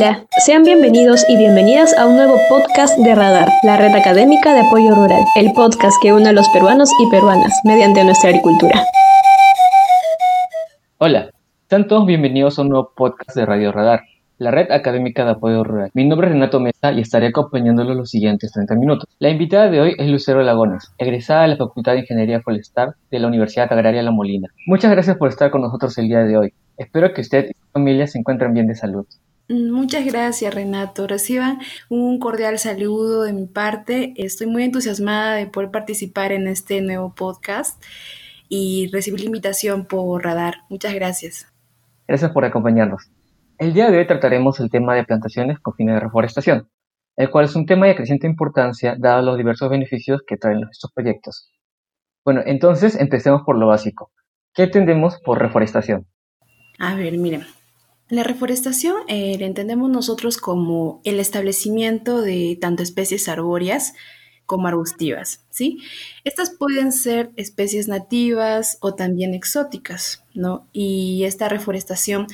Hola, sean bienvenidos y bienvenidas a un nuevo podcast de Radar, la red académica de apoyo rural, el podcast que une a los peruanos y peruanas mediante nuestra agricultura. Hola, sean todos bienvenidos a un nuevo podcast de Radio Radar, la red académica de apoyo rural. Mi nombre es Renato Mesa y estaré acompañándolos los siguientes 30 minutos. La invitada de hoy es Lucero Lagones, egresada de la Facultad de Ingeniería Forestal de la Universidad Agraria La Molina. Muchas gracias por estar con nosotros el día de hoy. Espero que usted y su familia se encuentren bien de salud. Muchas gracias, Renato. Reciban un cordial saludo de mi parte. Estoy muy entusiasmada de poder participar en este nuevo podcast y recibir la invitación por Radar. Muchas gracias. Gracias por acompañarnos. El día de hoy trataremos el tema de plantaciones con fines de reforestación, el cual es un tema de creciente importancia dado los diversos beneficios que traen estos proyectos. Bueno, entonces empecemos por lo básico. ¿Qué entendemos por reforestación? A ver, miren, la reforestación eh, la entendemos nosotros como el establecimiento de tanto especies arbóreas como arbustivas, ¿sí? Estas pueden ser especies nativas o también exóticas, ¿no? Y esta reforestación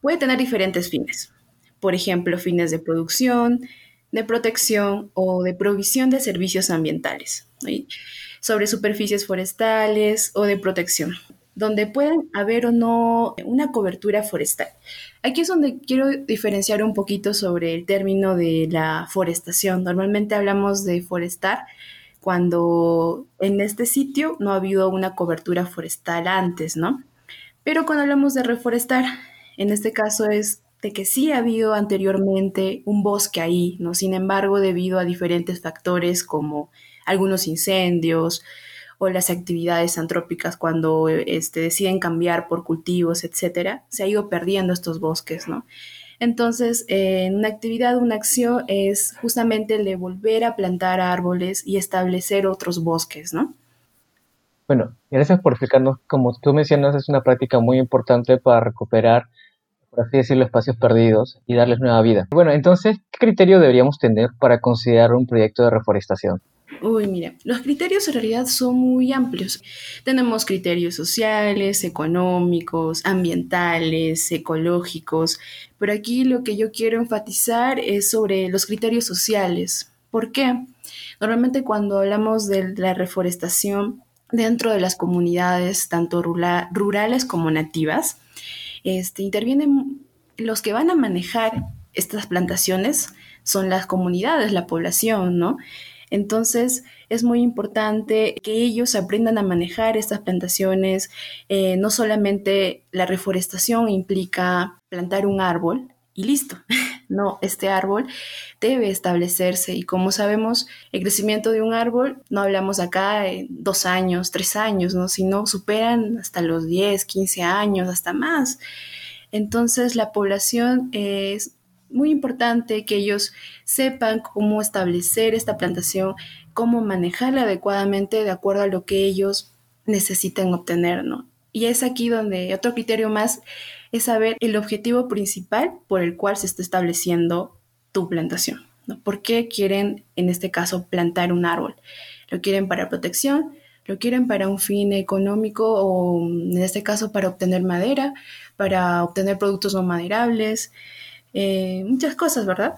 puede tener diferentes fines. Por ejemplo, fines de producción, de protección o de provisión de servicios ambientales, sobre superficies forestales o de protección donde pueden haber o no una cobertura forestal. Aquí es donde quiero diferenciar un poquito sobre el término de la forestación. Normalmente hablamos de forestar cuando en este sitio no ha habido una cobertura forestal antes, ¿no? Pero cuando hablamos de reforestar, en este caso es de que sí ha habido anteriormente un bosque ahí, ¿no? Sin embargo, debido a diferentes factores como algunos incendios, o las actividades antrópicas cuando este, deciden cambiar por cultivos, etcétera, se ha ido perdiendo estos bosques, ¿no? Entonces, en una actividad, una acción es justamente el de volver a plantar árboles y establecer otros bosques, ¿no? Bueno, gracias por explicarnos. Como tú mencionas, es una práctica muy importante para recuperar, por así decirlo, espacios perdidos y darles nueva vida. Bueno, entonces, ¿qué criterio deberíamos tener para considerar un proyecto de reforestación? Uy, mira, los criterios en realidad son muy amplios. Tenemos criterios sociales, económicos, ambientales, ecológicos, pero aquí lo que yo quiero enfatizar es sobre los criterios sociales. ¿Por qué? Normalmente cuando hablamos de la reforestación dentro de las comunidades, tanto rurales como nativas, este, intervienen los que van a manejar estas plantaciones, son las comunidades, la población, ¿no? Entonces, es muy importante que ellos aprendan a manejar estas plantaciones. Eh, no solamente la reforestación implica plantar un árbol y listo. No, este árbol debe establecerse y como sabemos, el crecimiento de un árbol, no hablamos acá de dos años, tres años, ¿no? sino superan hasta los 10, 15 años, hasta más. Entonces la población es muy importante que ellos sepan cómo establecer esta plantación, cómo manejarla adecuadamente de acuerdo a lo que ellos necesitan obtener, ¿no? Y es aquí donde otro criterio más es saber el objetivo principal por el cual se está estableciendo tu plantación, ¿no? ¿Por qué quieren, en este caso, plantar un árbol? ¿Lo quieren para protección? ¿Lo quieren para un fin económico o, en este caso, para obtener madera, para obtener productos no maderables? Eh, muchas cosas, ¿verdad?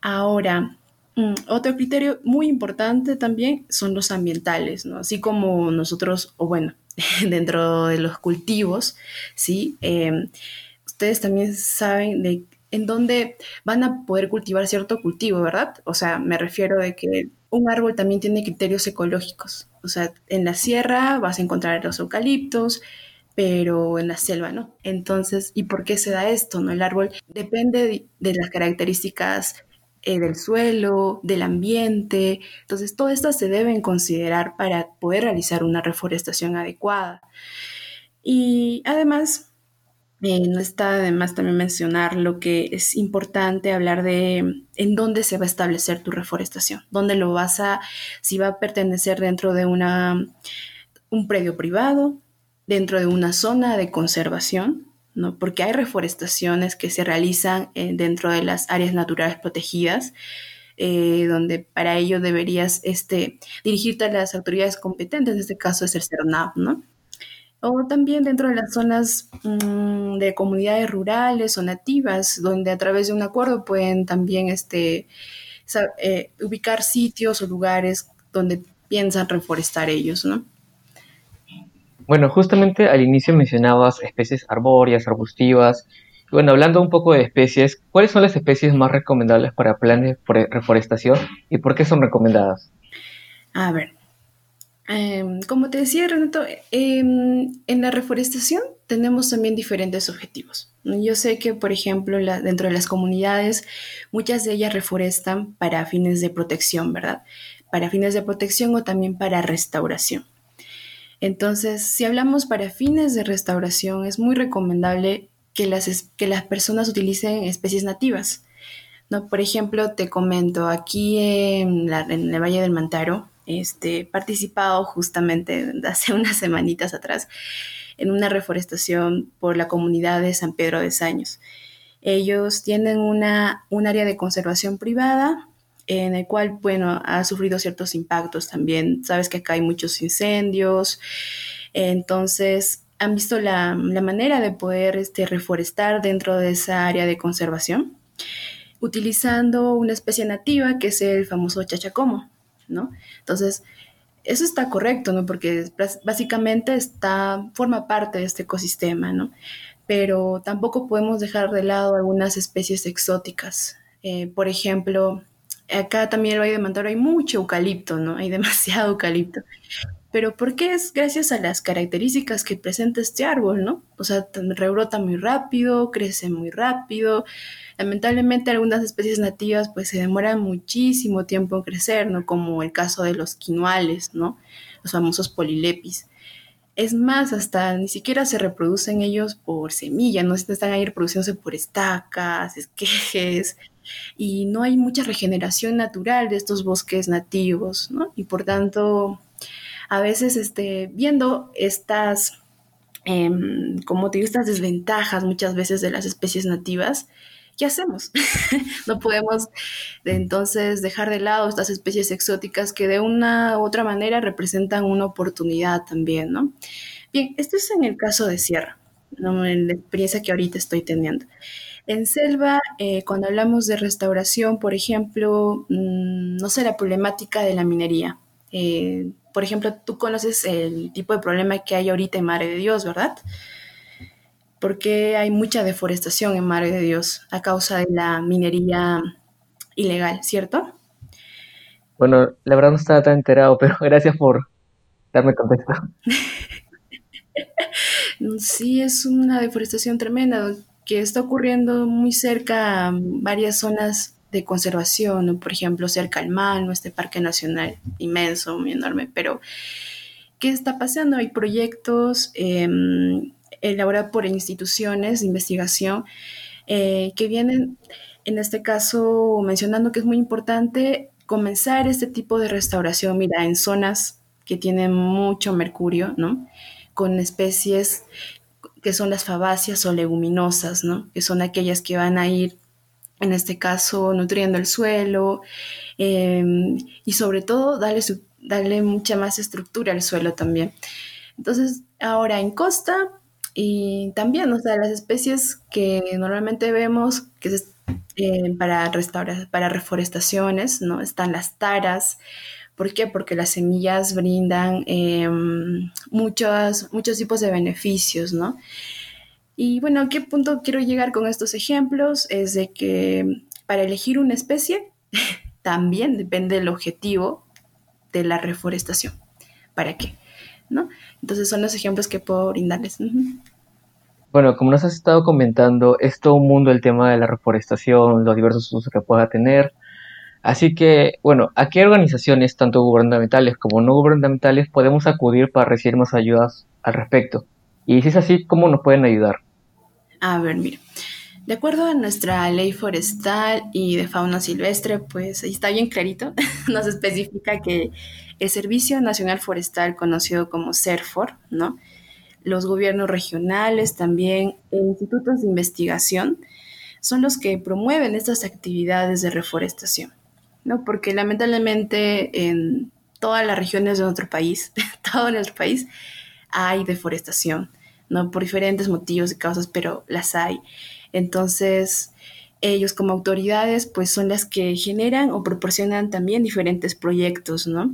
Ahora, mm, otro criterio muy importante también son los ambientales, ¿no? Así como nosotros, o bueno, dentro de los cultivos, ¿sí? Em, ustedes también saben de en dónde van a poder cultivar cierto cultivo, ¿verdad? O sea, me refiero de que un árbol también tiene criterios ecológicos. O sea, en la sierra vas a encontrar los eucaliptos, pero en la selva no. Entonces, ¿y por qué se da esto? ¿no? El árbol depende de, las características eh, del suelo, del ambiente. Entonces, todo esto se deben considerar para poder realizar una reforestación adecuada. Y además, eh, no está además también mencionar lo que es importante hablar de en dónde se va a establecer tu reforestación, dónde lo vas a, si va a pertenecer dentro de una, un predio privado, dentro de una zona de conservación, ¿no? porque hay reforestaciones que se realizan eh, dentro de las áreas naturales protegidas, eh, donde para ello deberías este, dirigirte a las autoridades competentes, en este caso es el CERNAP, ¿no? O también dentro de las zonas mm, de comunidades rurales o nativas, donde a través de un acuerdo pueden también este, eh, ubicar sitios o lugares donde piensan reforestar ellos, ¿no? Bueno, justamente al inicio mencionabas especies arbóreas, arbustivas. Bueno, hablando un poco de especies, ¿cuáles son las especies más recomendables para planes de reforestación y por qué son recomendadas? A ver, em, como te decía Renato, em, en la reforestación tenemos también diferentes objetivos. Yo sé que, por ejemplo, dentro de las comunidades, muchas de ellas reforestan para fines de protección, ¿verdad? Para fines de protección o también para restauración. Entonces, si hablamos para fines de restauración, es muy recomendable que las, que las personas utilicen especies nativas. ¿no? Por ejemplo, te comento, aquí en, el Valle del Mantaro, este, participado justamente hace unas semanitas atrás en una reforestación por la comunidad de San Pedro de Saños. Ellos tienen una, un área de conservación privada en el cual, bueno, ha sufrido ciertos impactos también. Sabes que acá hay muchos incendios, entonces han visto la, manera de poder este, reforestar dentro de esa área de conservación, utilizando una especie nativa que es el famoso chachacomo, ¿no? Entonces, eso está correcto, ¿no? Porque básicamente está, forma parte de este ecosistema, ¿no? Pero tampoco podemos dejar de lado algunas especies exóticas. Eh, por ejemplo, acá también el Valle de Mantaro hay mucho eucalipto, ¿no? Hay demasiado eucalipto. Pero ¿por qué es gracias a las características que presenta este árbol, ¿no? O sea, rebrota muy rápido, crece muy rápido. Lamentablemente algunas especies nativas pues se demoran muchísimo tiempo en crecer, ¿no? Como el caso de los quinoales, ¿no? Los famosos polilepis. Es más, hasta ni siquiera se reproducen ellos por semilla, no están ahí reproduciéndose por estacas, esquejes, y no hay mucha regeneración natural de estos bosques nativos, ¿no? Y por tanto, a veces este, viendo estas, em, como te digo, estas desventajas muchas veces de las especies nativas, ¿qué hacemos? no podemos entonces dejar de lado estas especies exóticas que de una u otra manera representan una oportunidad también, ¿no? Bien, esto es en el caso de Sierra, ¿no? en la experiencia que ahorita estoy teniendo. En selva, eh, cuando hablamos de restauración, por ejemplo, mm, no sé, la problemática de la minería. Eh, por ejemplo, tú conoces el tipo de problema que hay ahorita en Madre de Dios, ¿verdad? Porque hay mucha deforestación en Madre de Dios a causa de la minería ilegal, ¿cierto? Bueno, la verdad no estaba tan enterado, pero gracias por darme contexto. sí, es una deforestación tremenda que está ocurriendo muy cerca a varias zonas de conservación, por ejemplo, cerca al Mano, este parque nacional inmenso, muy enorme, pero ¿qué está pasando? Hay proyectos em, elaborados por instituciones de investigación eh, que vienen, en este caso, mencionando que es muy importante comenzar este tipo de restauración, mira, en zonas que tienen mucho mercurio, ¿no? Con especies que son las fabáceas o leguminosas, ¿no? Que son aquellas que van a ir, en este caso, nutriendo el suelo em, y sobre todo darle, darle mucha más estructura al suelo también. Entonces, ahora en costa y también, o sea, las especies que normalmente vemos que eh, para, restaurar, para reforestaciones, ¿no? Están las taras, ¿Por qué? Porque las semillas brindan em, muchos, muchos tipos de beneficios, ¿no? Y bueno, ¿a qué punto quiero llegar con estos ejemplos? Es de que para elegir una especie también depende del objetivo de la reforestación. ¿Para qué? ¿No? Entonces son los ejemplos que puedo brindarles. Bueno, como nos has estado comentando, es todo un mundo el tema de la reforestación, los diversos usos que pueda tener. Así que, bueno, ¿a qué organizaciones, tanto gubernamentales como no gubernamentales, podemos acudir para recibir más ayudas al respecto? Y si es así, ¿cómo nos pueden ayudar? A ver, mira. De acuerdo a nuestra ley forestal y de fauna silvestre, pues ahí está bien clarito, nos especifica que el Servicio Nacional Forestal, conocido como CERFOR, ¿no? los gobiernos regionales también institutos de investigación son los que promueven estas actividades de reforestación. ¿no? Porque lamentablemente en todas las regiones de nuestro país, todo nuestro país, hay deforestación, ¿no? Por diferentes motivos y causas, pero las hay. Entonces, ellos como autoridades, pues son las que generan o proporcionan también diferentes proyectos, ¿no?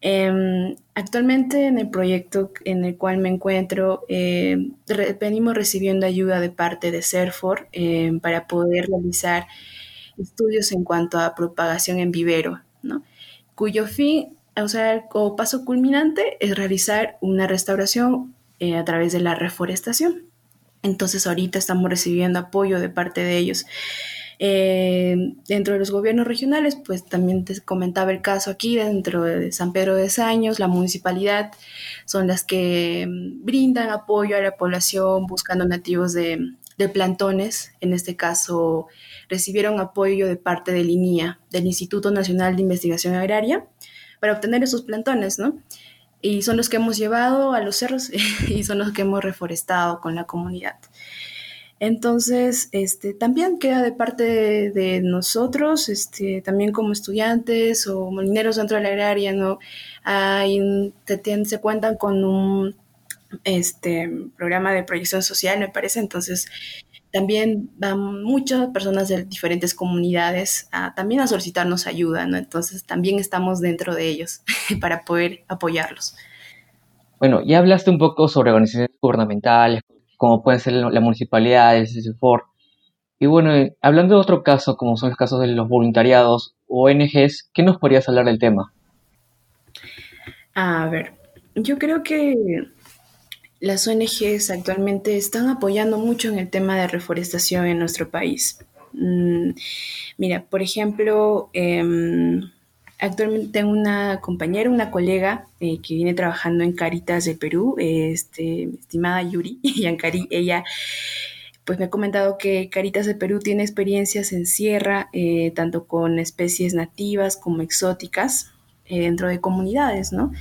Em, actualmente en el proyecto en el cual me encuentro, eh, venimos recibiendo ayuda de parte de CERFOR em, para poder realizar estudios en cuanto a propagación en vivero, ¿no? cuyo fin, o sea, o paso culminante es realizar una restauración eh, a través de la reforestación. Entonces ahorita estamos recibiendo apoyo de parte de ellos. Eh, dentro de los gobiernos regionales, pues también te comentaba el caso aquí, dentro de San Pedro de Saños, la municipalidad son las que mm, brindan apoyo a la población buscando nativos de, de plantones. En este caso, recibieron apoyo de parte del INIA, del Instituto Nacional de Investigación Agraria, para obtener esos plantones, ¿no? Y son los que hemos llevado a los cerros y son los que hemos reforestado con la comunidad. Entonces, este, también queda de parte de, nosotros, este, también como estudiantes o molineros dentro de la agraria, ¿no? Hay, se cuentan con un este, programa de proyección social, me parece, entonces también van muchas personas de diferentes comunidades a, también a solicitarnos ayuda, ¿no? Entonces también estamos dentro de ellos para poder apoyarlos. Bueno, ya hablaste un poco sobre organizaciones gubernamentales, como pueden ser la municipalidad, el. Y bueno, eh, hablando de otro caso, como son los casos de los voluntariados o ONGs, ¿qué nos podrías hablar del tema? A ver, yo creo que las ONGs actualmente están apoyando mucho en el tema de reforestación en nuestro país. Mm, mira, por ejemplo, em, Actualmente tengo una compañera, una colega eh, que viene trabajando en Caritas de Perú, este, estimada Yuri Yancari. Ella pues me ha comentado que Caritas de Perú tiene experiencias en sierra, eh, tanto con especies nativas como exóticas, eh, dentro de comunidades, ¿no?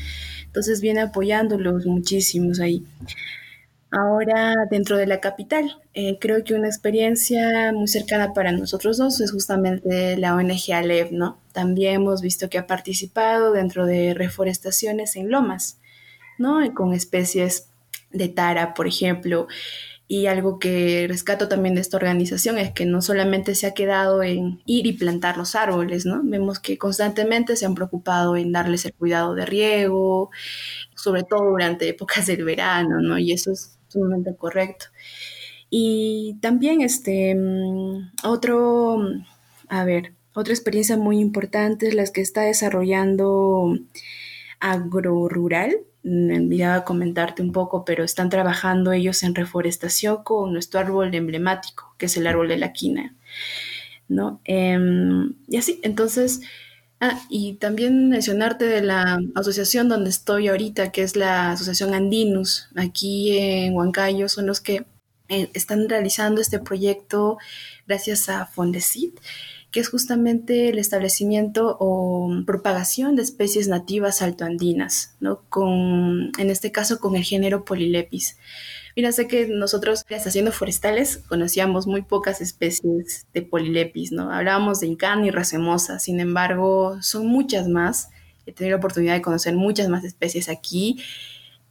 Entonces viene apoyándolos muchísimos ahí. Ahora, dentro de la capital, eh, creo que una experiencia muy cercana para nosotros dos es justamente la ONG Alev, ¿no? También hemos visto que ha participado dentro de reforestaciones en lomas, ¿no? con especies de tara, por ejemplo. Y algo que rescato también de esta organización es que no solamente se ha quedado en ir y plantar los árboles, ¿no? Vemos que constantemente se han preocupado en darles el cuidado de riego, sobre todo durante épocas del verano, ¿no? Y eso es sumamente correcto. Y también este, mm, otro, a ver, otra experiencia muy importante es la que está desarrollando AgroRural. Me olvidaba comentarte un poco, pero están trabajando ellos en reforestación con nuestro árbol emblemático, que es el árbol de la quina, ¿no? Em, y así, entonces, Ah, y también mencionarte de la asociación donde estoy ahorita, que es la Asociación Andinus, aquí en Huancayo, son los que eh, están realizando este proyecto gracias a Fondesit, que es justamente el establecimiento o propagación de especies nativas altoandinas, ¿no? Con, en este caso con el género Polilepis. Mira, sé que nosotros, haciendo forestales, conocíamos muy pocas especies de polilepis, ¿no? Hablábamos de incán y racemosa, sin embargo, son muchas más. He tenido la oportunidad de conocer muchas más especies aquí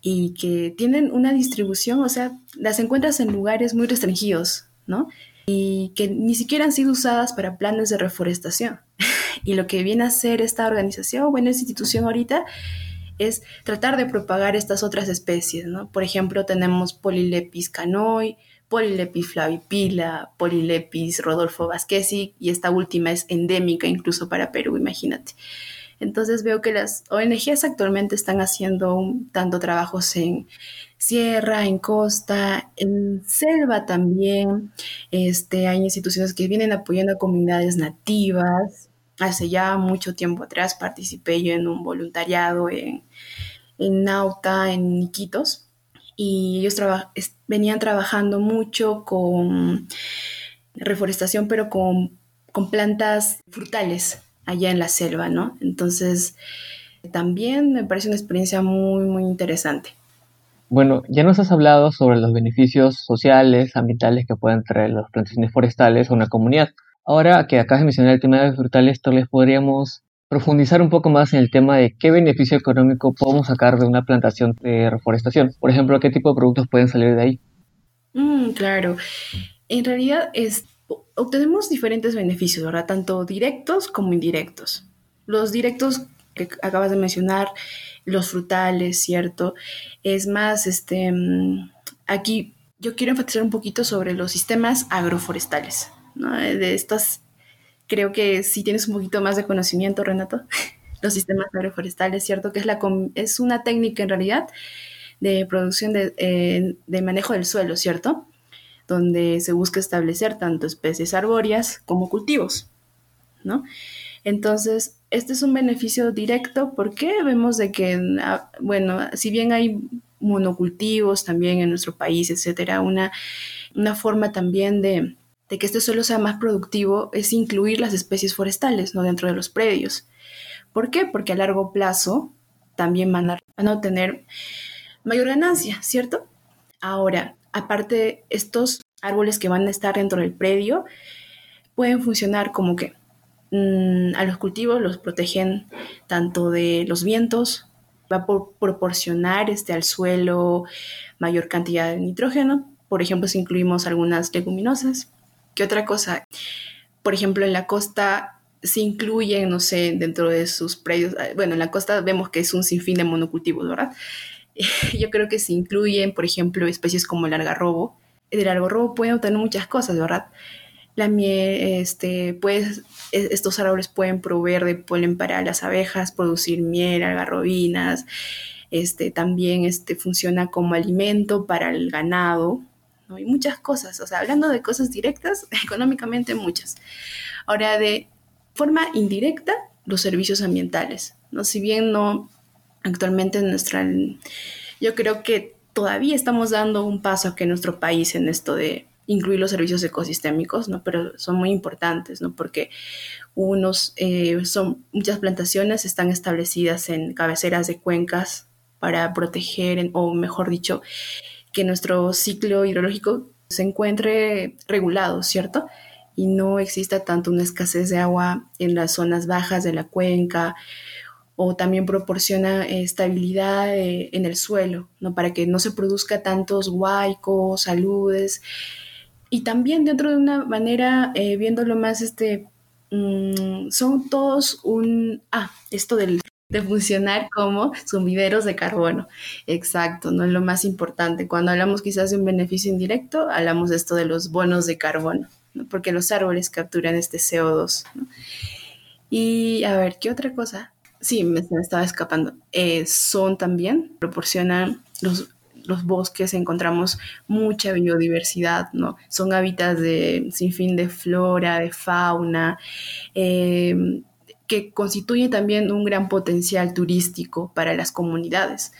y que tienen una distribución, o sea, las encuentras en lugares muy restringidos, ¿no? Y que ni siquiera han sido usadas para planes de reforestación. y lo que viene a hacer esta organización, bueno, esta institución ahorita, es tratar de propagar estas otras especies, ¿no? Por ejemplo, tenemos Polylepis canoi, Polylepis flavipila, Polylepis rodolfo vasquesi y esta última es endémica incluso para Perú, imagínate. Entonces veo que las ONGs actualmente están haciendo tanto trabajos en sierra, en costa, en selva también. Este, hay instituciones que vienen apoyando a comunidades nativas, hace ya mucho tiempo atrás participé yo en un voluntariado en, en Nauta, en Iquitos, y ellos venían trabajando mucho con reforestación, pero con, con plantas frutales allá en la selva, ¿no? Entonces, también me parece una experiencia muy, muy interesante. Bueno, ya nos has hablado sobre los beneficios sociales, ambientales que pueden traer las plantaciones forestales a una comunidad. Ahora que acabas de mencionar el tema de frutales, tal podríamos profundizar un poco más en el tema de qué beneficio económico podemos sacar de una plantación de reforestación. Por ejemplo, qué tipo de productos pueden salir de ahí. Mm, claro. En realidad es, obtenemos diferentes beneficios, ¿verdad? Tanto directos como indirectos. Los directos que acabas de mencionar, los frutales, ¿cierto? Es más, este, mm, aquí yo quiero enfatizar un poquito sobre los sistemas agroforestales, ¿no? De estas creo que si tienes un poquito más de conocimiento, Renato. Los sistemas agroforestales, ¿cierto? Que es, la, es una técnica en realidad de producción de, eh, de manejo del suelo, ¿cierto? Donde se busca establecer tanto especies arbóreas como cultivos, ¿no? Entonces, este es un beneficio directo porque vemos de que, ah, bueno, si bien hay monocultivos también en nuestro país, etcétera, una, una forma también de, de que este suelo sea más productivo es incluir las especies forestales ¿no? dentro de los predios. ¿Por qué? Porque a largo plazo también van a, obtener mayor ganancia, ¿cierto? Ahora, aparte, estos árboles que van a estar dentro del predio pueden funcionar como que mm, a los cultivos los protegen tanto de los vientos, va a proporcionar este, al suelo mayor cantidad de nitrógeno, por ejemplo, si incluimos algunas leguminosas, ¿Qué otra cosa? Por ejemplo, en la costa se incluyen, no sé, dentro de sus predios, ah, bueno, en la costa vemos que es un sinfín de monocultivos, ¿verdad? Yo creo que se incluyen, por ejemplo, especies como el algarrobo. El algarrobo puede obtener muchas cosas, ¿verdad? La miel, este, pues, estos árboles pueden proveer de polen para las abejas, producir miel, algarrobinas, este, también este, funciona como alimento para el ganado, y muchas cosas, o sea, hablando de cosas directas, económicamente muchas. Ahora, de forma indirecta, los servicios ambientales, ¿no? Si bien no, actualmente en nuestra, yo creo que todavía estamos dando un paso aquí en nuestro país en esto de incluir los servicios ecosistémicos, ¿no? Pero son muy importantes, ¿no? Porque unos, eh, son, muchas plantaciones están establecidas en cabeceras de cuencas para proteger, o mejor dicho, que nuestro ciclo hidrológico se encuentre regulado, ¿cierto? Y no exista tanto una escasez de agua en las zonas bajas de la cuenca o también proporciona estabilidad eh, en el suelo, ¿no? Para que no se produzca tantos huaicos, saludes. Y también dentro de una manera, eh, viéndolo más, este, mm, son todos un... Ah, esto del de funcionar como sumideros de carbono. Exacto, no es lo más importante. Cuando hablamos quizás de un beneficio indirecto, hablamos de esto de los bonos de carbono, porque los árboles capturan este CO2. Y a ver, ¿qué otra cosa? Sí, me, estaba escapando. Eh, son también, proporcionan los, los bosques, encontramos mucha biodiversidad, ¿no? Son hábitats de sin fin de flora, de fauna. Eh, que constituye también un gran potencial turístico para las comunidades.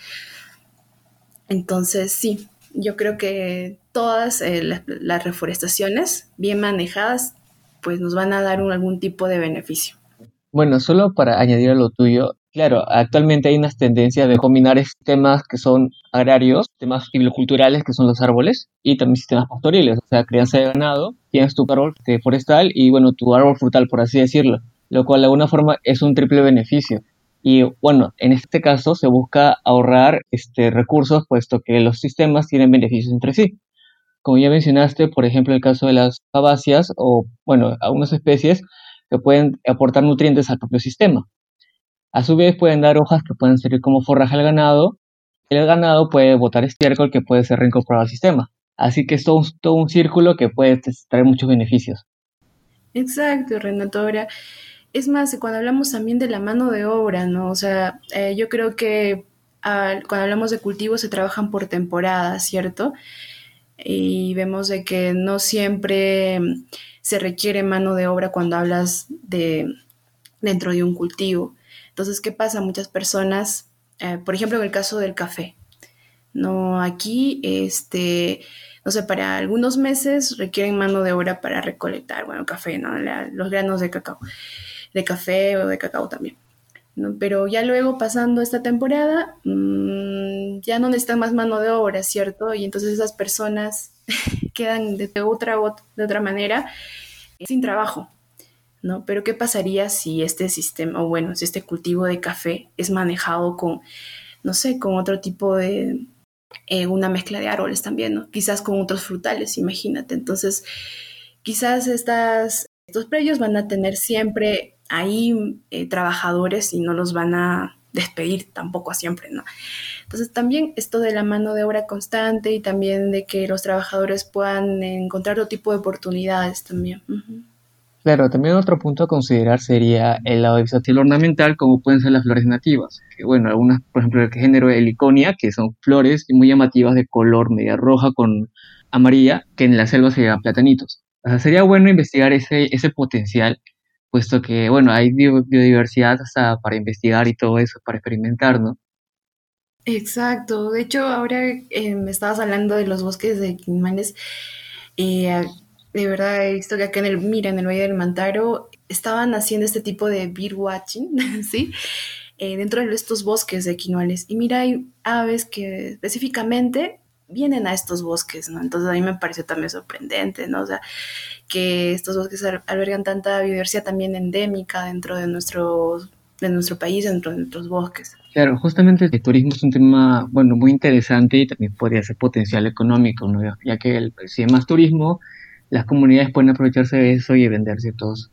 Entonces, sí, yo creo que todas eh, las, reforestaciones bien manejadas, pues nos van a dar algún tipo de beneficio. Bueno, solo para añadir a lo tuyo, claro, actualmente hay unas tendencias de combinar temas que son agrarios, temas culturales que son los árboles y también sistemas pastoriles, o sea, crianza de ganado, tienes tu árbol forestal y bueno, tu árbol frutal, por así decirlo lo cual de alguna forma es un triple beneficio. Y bueno, en este caso se busca ahorrar este, recursos puesto que los sistemas tienen beneficios entre sí. Como ya mencionaste, por ejemplo, el caso de las fabáceas o, bueno, algunas especies que pueden aportar nutrientes al propio sistema. A su vez pueden dar hojas que pueden servir como forraje al ganado. El ganado puede botar estiércol que puede ser reincorporado al sistema. Así que es todo, un círculo que puede traer muchos beneficios. Exacto, Renato. Ahora, es más, cuando hablamos también de la mano de obra, ¿no? O sea, eh, yo creo que cuando hablamos de cultivos se trabajan por temporada, ¿cierto? Y vemos de que no siempre se requiere mano de obra cuando hablas de dentro de un cultivo. Entonces, ¿qué pasa? Muchas personas, eh, por ejemplo, en el caso del café, no aquí, este, no sé, para algunos meses requieren mano de obra para recolectar, bueno, café, ¿no? los granos de cacao de café o de cacao también. Pero ya luego pasando esta temporada, mm, ya no necesitan más mano de obra, ¿cierto? Y entonces esas personas quedan de otra, de otra manera sin trabajo. ¿No? Pero ¿qué pasaría si este sistema, o bueno, si este cultivo de café es manejado con, no sé, con otro tipo de, eh, una mezcla de árboles también, ¿no? Quizás con otros frutales, imagínate. Entonces, quizás estas, estos predios van a tener siempre ahí eh, trabajadores y no los van a despedir tampoco siempre, ¿no? Entonces también esto de la mano de obra constante y también de que los trabajadores puedan encontrar otro tipo de oportunidades también. Claro, también otro punto a considerar sería el lado versátil ornamental, como pueden ser las flores nativas. Bueno, algunas, por ejemplo, el género heliconia, que son flores muy llamativas de color media roja con amarilla, que en la selva se llaman platanitos. O sea, sería bueno investigar ese, ese potencial, puesto que, bueno, hay biodiversidad hasta para investigar y todo eso, para experimentar, ¿no? Exacto. De hecho, ahora eh, me estabas hablando de los bosques de Quimanes. Eh, de verdad he visto que acá en el, mira, en el Valle del Mantaro estaban haciendo este tipo de beer watching, ¿sí? Eh, dentro de estos bosques de quinoales. Y mira, hay aves que específicamente vienen a estos bosques, ¿no? Entonces a mí me pareció también sorprendente, ¿no? O sea, que estos bosques albergan tanta biodiversidad también endémica dentro de nuestro, de nuestro país, dentro de nuestros bosques. Claro, justamente el turismo es un tema, bueno, muy interesante y también podría ser potencial económico, ¿no? Ya que el, si hay más turismo, las comunidades pueden aprovecharse de eso y vender ciertos,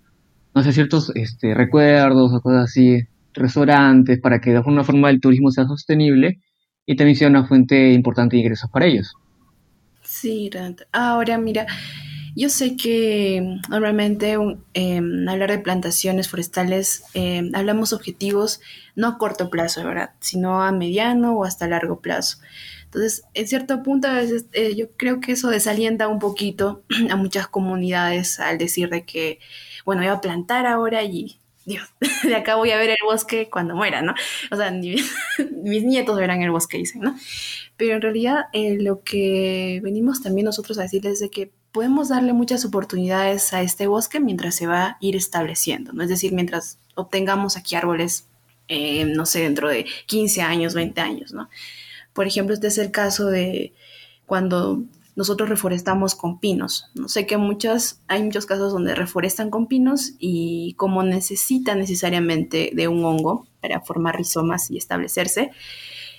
no sé, ciertos este, recuerdos o cosas así, restaurantes, para que de alguna forma el turismo sea sostenible y también sea una fuente importante de ingresos para ellos. Sí, ahora mira, yo sé que normalmente em, hablar de plantaciones forestales em, hablamos objetivos no a corto plazo, ¿verdad? Sino a mediano o hasta largo plazo. Entonces, en cierto punto, eh, yo creo que eso desalienta un poquito a muchas comunidades al decir de que, bueno, voy a plantar ahora y, Dios, de acá voy a ver el bosque cuando muera, ¿no? O sea, mis nietos verán el bosque, dicen, ¿no? Pero en realidad eh, lo que venimos también nosotros a decirles es de que podemos darle muchas oportunidades a este bosque mientras se va a ir estableciendo, ¿no? Es decir, mientras obtengamos aquí árboles, eh, no sé, dentro de 15 años, 20 años, ¿no? Por ejemplo, este es el caso de cuando nosotros reforestamos con pinos. No sé que muchas, hay muchos casos donde reforestan con pinos y como necesitan necesariamente de un hongo para formar rizomas y establecerse,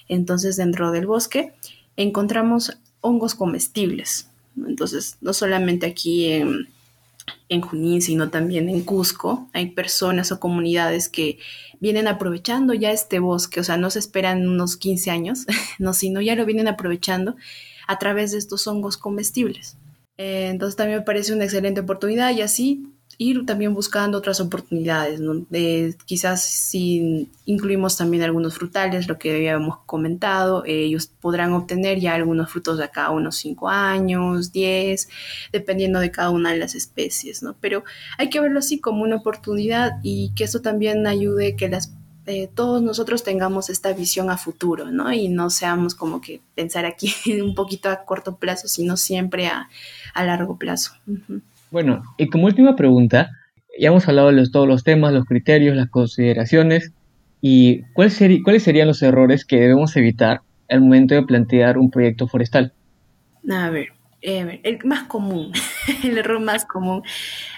entonces dentro del bosque encontramos hongos comestibles. Entonces, no solamente aquí en, en Junín, sino también en Cusco, hay personas o comunidades que vienen aprovechando ya este bosque, o sea, no se esperan unos 15 años, no, sino ya lo vienen aprovechando a través de estos hongos comestibles. Eh, entonces también me parece una excelente oportunidad y así ir también buscando otras oportunidades, quizás si incluimos también algunos frutales, lo que habíamos comentado, ellos podrán obtener ya algunos frutos de acá unos 5 años, 10, dependiendo de cada una de las especies, ¿no? Pero hay que verlo así como una oportunidad y que eso también ayude que las eh, todos nosotros tengamos esta visión a futuro, ¿no? Y no seamos como que pensar aquí un poquito a corto plazo, sino siempre a, largo plazo. Bueno, y como última pregunta, ya hemos hablado de todos los temas, los criterios, las consideraciones, y ¿cuál ¿cuáles serían los errores que debemos evitar al momento de plantear un proyecto forestal? A ver, eh, el más común, el error más común,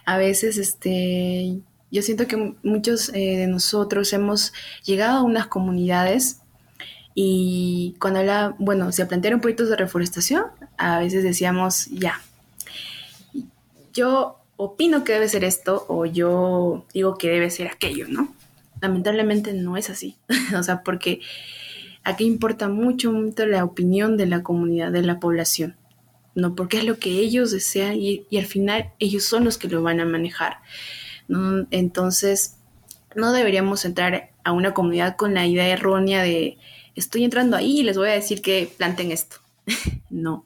a veces este, yo siento que muchos eh, de nosotros hemos llegado a unas comunidades y cuando habla, bueno, se plantearon proyectos de reforestación, a veces decíamos, ya, yo opino que debe ser esto o yo digo que debe ser aquello, ¿no? Lamentablemente no es así. o sea, porque aquí importa mucho, mucho la opinión de la comunidad, de la población, ¿no? Porque es lo que ellos desean y, al final ellos son los que lo van a manejar. Entonces, no deberíamos entrar a una comunidad con la idea errónea de estoy entrando ahí y les voy a decir que planten esto. no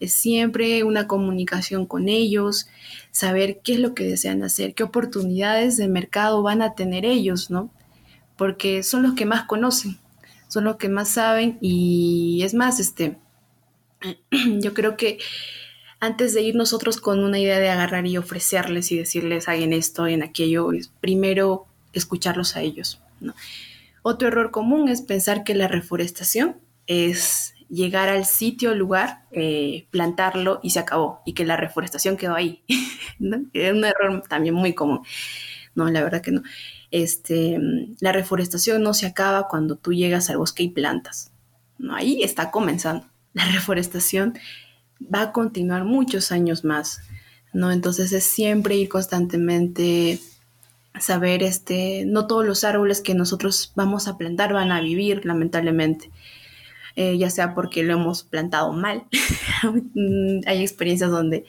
es siempre una comunicación con ellos, saber qué es lo que desean hacer, qué oportunidades de mercado van a tener ellos, ¿no? Porque son los que más conocen, son los que más saben y es más, este, yo creo que antes de ir nosotros con una idea de agarrar y ofrecerles y decirles hagan esto, en aquello, primero escucharlos a ellos, ¿no? Otro error común es pensar que la reforestación es llegar al sitio, lugar, eh, plantarlo y se acabó, y que la reforestación quedó ahí. Es un error también muy común. No, la verdad que no. Este, la reforestación no se acaba cuando tú llegas al bosque y plantas. No, ahí está comenzando. La reforestación va a continuar muchos años más, ¿no? Entonces es siempre ir constantemente saber este no todos los árboles que nosotros vamos a plantar van a vivir lamentablemente eh, ya sea porque lo hemos plantado mal hay experiencias donde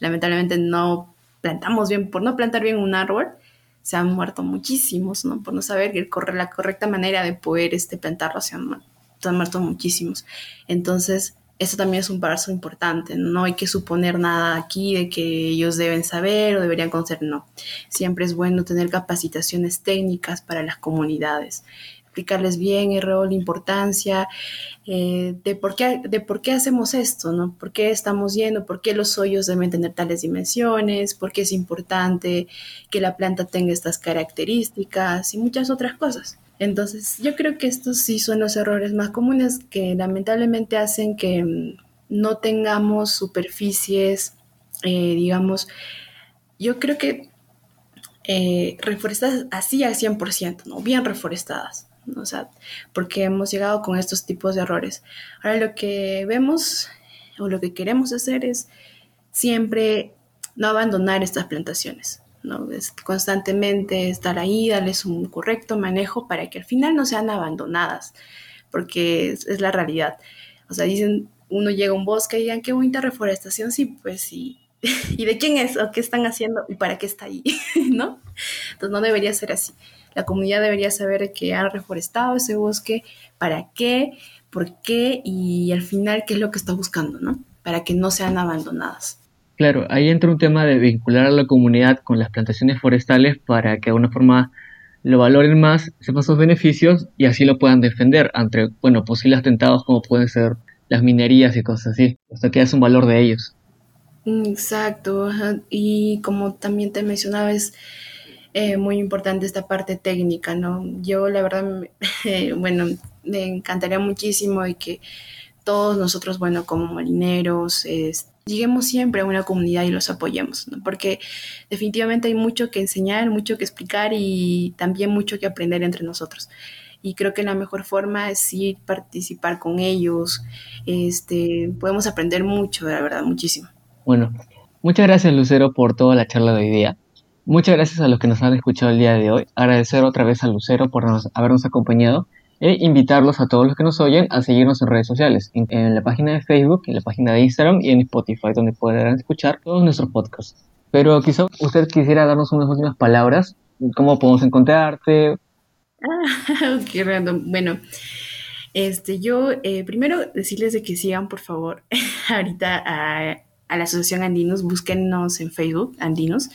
lamentablemente no plantamos bien por no plantar bien un árbol se han muerto muchísimos no por no saber la correcta manera de poder este plantarlo se han, se han muerto muchísimos entonces eso también es un paso importante. No hay que suponer nada aquí de que ellos deben saber o deberían conocer. No. Siempre es bueno tener capacitaciones técnicas para las comunidades. Explicarles bien el rol, la importancia eh, de, por qué, de por qué hacemos esto, ¿no? ¿Por qué estamos yendo? ¿Por qué los hoyos deben tener tales dimensiones? ¿Por qué es importante que la planta tenga estas características? Y muchas otras cosas. Entonces, yo creo que estos sí son los errores más comunes que lamentablemente hacen que mm, no tengamos superficies, eh, digamos, yo creo que eh, reforestadas así al 100%, ¿no? Bien reforestadas. O sea, porque hemos llegado con estos tipos de errores. Ahora lo que vemos o lo que queremos hacer es siempre no abandonar estas plantaciones. ¿no? Es constantemente estar ahí, darles un correcto manejo para que al final no sean abandonadas, porque es, la realidad. O sea, dicen, uno llega a un bosque y digan, qué bonita reforestación, sí, pues sí. ¿Y de quién es? ¿O qué están haciendo? ¿Y para qué está ahí? ¿No? Entonces no debería ser así. La comunidad debería saber que han reforestado ese bosque, para qué, por qué y al final qué es lo que está buscando, ¿no? Para que no sean abandonadas. Claro, ahí entra un tema de vincular a la comunidad con las plantaciones forestales para que de alguna forma lo valoren más, sepan sus beneficios y así lo puedan defender ante, bueno, posibles atentados como pueden ser las minerías y cosas así, hasta que es un valor de ellos. Exacto, y como también te mencionaba, es eh, muy importante esta parte técnica, ¿no? Yo la verdad, bueno, me encantaría muchísimo y que todos nosotros, bueno, como marineros, este, lleguemos siempre a una comunidad y los apoyemos, ¿no? porque definitivamente hay mucho que enseñar, mucho que explicar y también mucho que aprender entre nosotros. Y creo que la mejor forma es ir participar con ellos. Este, podemos aprender mucho, la verdad, muchísimo. Bueno, muchas gracias Lucero por toda la charla de hoy día. Muchas gracias a los que nos han escuchado el día de hoy. Agradecer otra vez a Lucero por habernos acompañado e invitarlos a todos los que nos oyen a seguirnos en redes sociales, en, la página de Facebook, en la página de Instagram y en Spotify, donde podrán escuchar todos nuestros podcasts. Pero quizá usted quisiera darnos unas últimas palabras, cómo podemos encontrarte. Ah, qué random. Bueno, este, yo eh, primero decirles de que sigan, por favor, ahorita a, a la Asociación Andinos, búsquennos en Facebook, Andinos.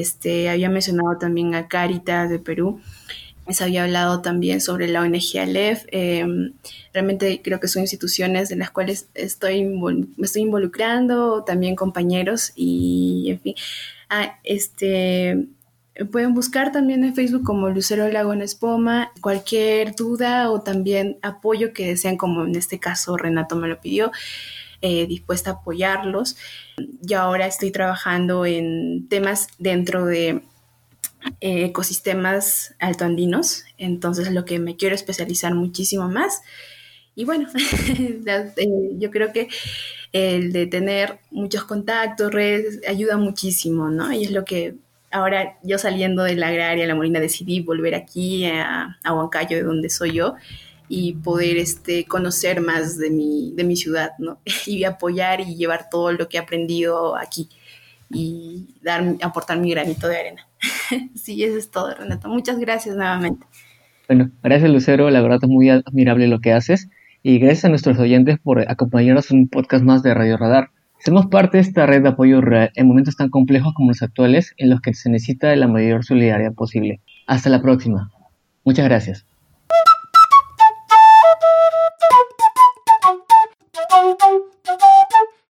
Este, había mencionado también a Caritas de Perú se había hablado también sobre la ONG Aleph. Em, realmente creo que son instituciones en las cuales estoy me estoy involucrando, también compañeros y, en fin. Ah, este, pueden buscar también en Facebook como Lucero Lago en Espoma. Cualquier duda o también apoyo que desean, como en este caso Renato me lo pidió, eh, dispuesta a apoyarlos. Yo ahora estoy trabajando en temas dentro de eh, ecosistemas altoandinos, entonces lo que me quiero especializar muchísimo más. Y bueno, eh, yo creo que el de tener muchos contactos, redes, ayuda muchísimo, ¿no? Y es lo que ahora yo saliendo de la agraria, la Molina, decidí volver aquí a, a Huancayo, de donde soy yo, y poder este, conocer más de mi, de mi ciudad, ¿no? Y apoyar y llevar todo lo que he aprendido aquí y dar, aportar mi granito de arena. sí, eso es todo, Renato. Muchas gracias nuevamente. Bueno, gracias Lucero, la verdad es muy admirable lo que haces y gracias a nuestros oyentes por acompañarnos en un podcast más de Radio Radar. Somos parte de esta red de apoyo real en momentos tan complejos como los actuales en los que se necesita de la mayor solidaridad posible. Hasta la próxima. Muchas gracias.